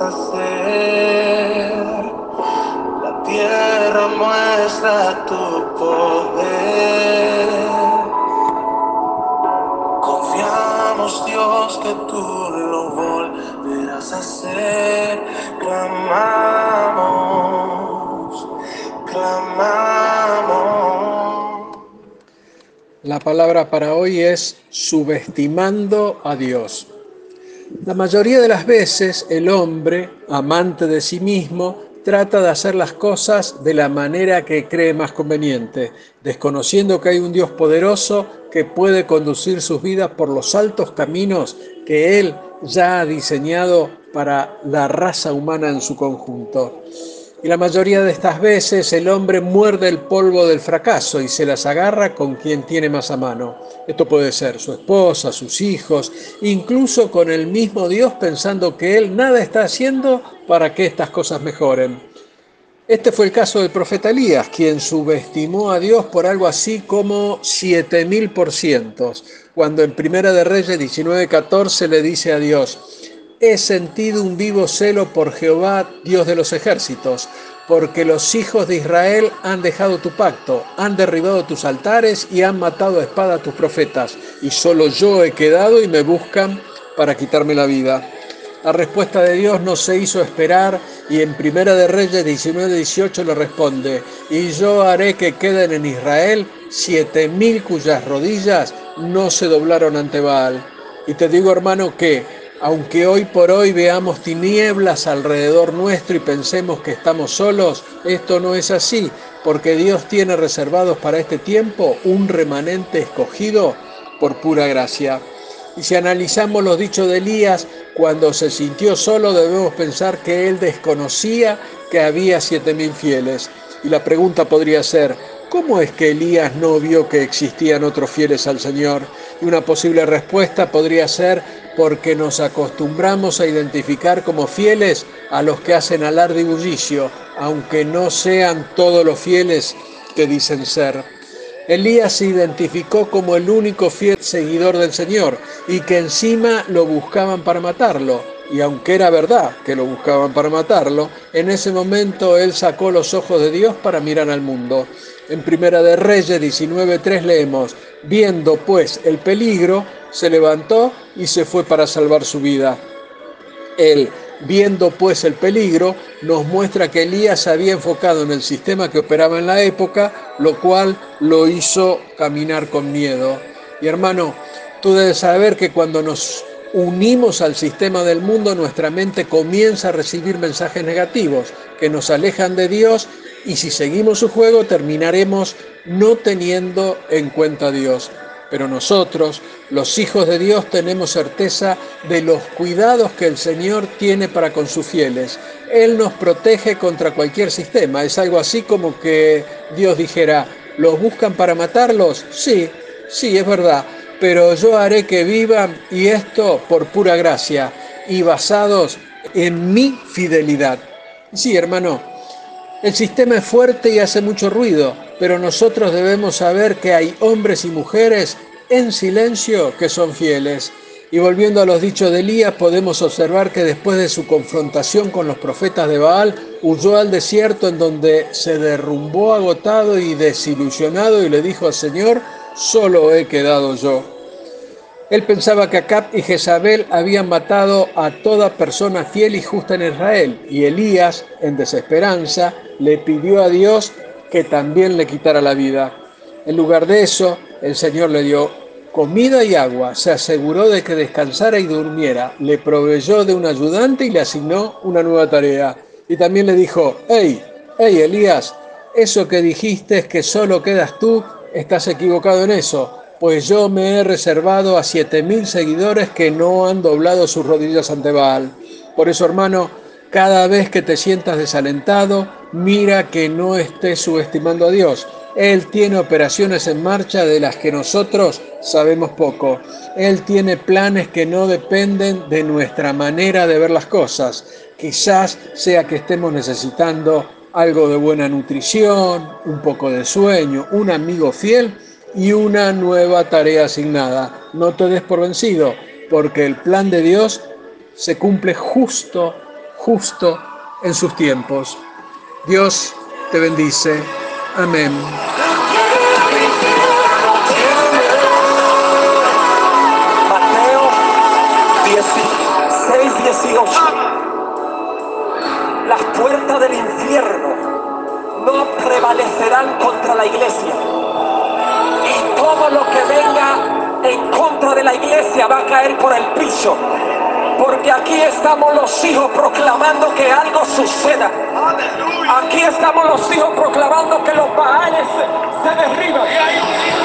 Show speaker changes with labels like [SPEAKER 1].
[SPEAKER 1] hacer. La tierra muestra tu poder. Confiamos, Dios, que tú lo volverás a hacer. Clamamos, clamamos.
[SPEAKER 2] La palabra para hoy es subestimando a Dios. La mayoría de las veces el hombre, amante de sí mismo, trata de hacer las cosas de la manera que cree más conveniente, desconociendo que hay un Dios poderoso que puede conducir sus vidas por los altos caminos que Él ya ha diseñado para la raza humana en su conjunto. Y la mayoría de estas veces el hombre muerde el polvo del fracaso y se las agarra con quien tiene más a mano. Esto puede ser su esposa, sus hijos, incluso con el mismo Dios pensando que Él nada está haciendo para que estas cosas mejoren. Este fue el caso del profeta Elías, quien subestimó a Dios por algo así como 7000%, cuando en Primera de Reyes 19:14 le dice a Dios, he sentido un vivo celo por Jehová, Dios de los ejércitos, porque los hijos de Israel han dejado tu pacto, han derribado tus altares y han matado a espada a tus profetas, y solo yo he quedado y me buscan para quitarme la vida. La respuesta de Dios no se hizo esperar y en Primera de Reyes 19-18 le responde, y yo haré que queden en Israel siete mil cuyas rodillas no se doblaron ante Baal. Y te digo hermano que aunque hoy por hoy veamos tinieblas alrededor nuestro y pensemos que estamos solos, esto no es así, porque Dios tiene reservados para este tiempo un remanente escogido por pura gracia. Y si analizamos los dichos de Elías, cuando se sintió solo debemos pensar que él desconocía que había siete mil fieles. Y la pregunta podría ser, ¿cómo es que Elías no vio que existían otros fieles al Señor? Y una posible respuesta podría ser porque nos acostumbramos a identificar como fieles a los que hacen alarde y bullicio, aunque no sean todos los fieles que dicen ser. Elías se identificó como el único fiel seguidor del Señor y que encima lo buscaban para matarlo. Y aunque era verdad que lo buscaban para matarlo, en ese momento él sacó los ojos de Dios para mirar al mundo. En Primera de Reyes 19.3 leemos, viendo pues el peligro, se levantó y se fue para salvar su vida. Él, viendo pues el peligro, nos muestra que Elías había enfocado en el sistema que operaba en la época, lo cual lo hizo caminar con miedo. Y hermano, tú debes saber que cuando nos unimos al sistema del mundo, nuestra mente comienza a recibir mensajes negativos que nos alejan de Dios y si seguimos su juego terminaremos no teniendo en cuenta a Dios. Pero nosotros, los hijos de Dios, tenemos certeza de los cuidados que el Señor tiene para con sus fieles. Él nos protege contra cualquier sistema. Es algo así como que Dios dijera, ¿los buscan para matarlos? Sí, sí, es verdad. Pero yo haré que vivan y esto por pura gracia y basados en mi fidelidad. Sí, hermano, el sistema es fuerte y hace mucho ruido, pero nosotros debemos saber que hay hombres y mujeres en silencio que son fieles. Y volviendo a los dichos de Elías, podemos observar que después de su confrontación con los profetas de Baal, huyó al desierto en donde se derrumbó agotado y desilusionado y le dijo al Señor, solo he quedado yo. Él pensaba que Acab y Jezabel habían matado a toda persona fiel y justa en Israel, y Elías, en desesperanza, le pidió a Dios que también le quitara la vida. En lugar de eso, el Señor le dio comida y agua, se aseguró de que descansara y durmiera, le proveyó de un ayudante y le asignó una nueva tarea. Y también le dijo, hey, hey Elías, eso que dijiste es que solo quedas tú, estás equivocado en eso pues yo me he reservado a siete mil seguidores que no han doblado sus rodillas ante Baal. Por eso, hermano, cada vez que te sientas desalentado, mira que no estés subestimando a Dios. Él tiene operaciones en marcha de las que nosotros sabemos poco. Él tiene planes que no dependen de nuestra manera de ver las cosas. Quizás sea que estemos necesitando algo de buena nutrición, un poco de sueño, un amigo fiel y una nueva tarea asignada. No te des por vencido, porque el plan de Dios se cumple justo justo en sus tiempos. Dios te bendice. Amén.
[SPEAKER 3] Mateo 16, 18. Las puertas del infierno no prevalecerán contra la iglesia y todo lo que venga en contra de la iglesia va a caer por el piso. Porque aquí estamos los hijos proclamando que algo suceda. Aquí estamos los hijos proclamando que los baales se derriban.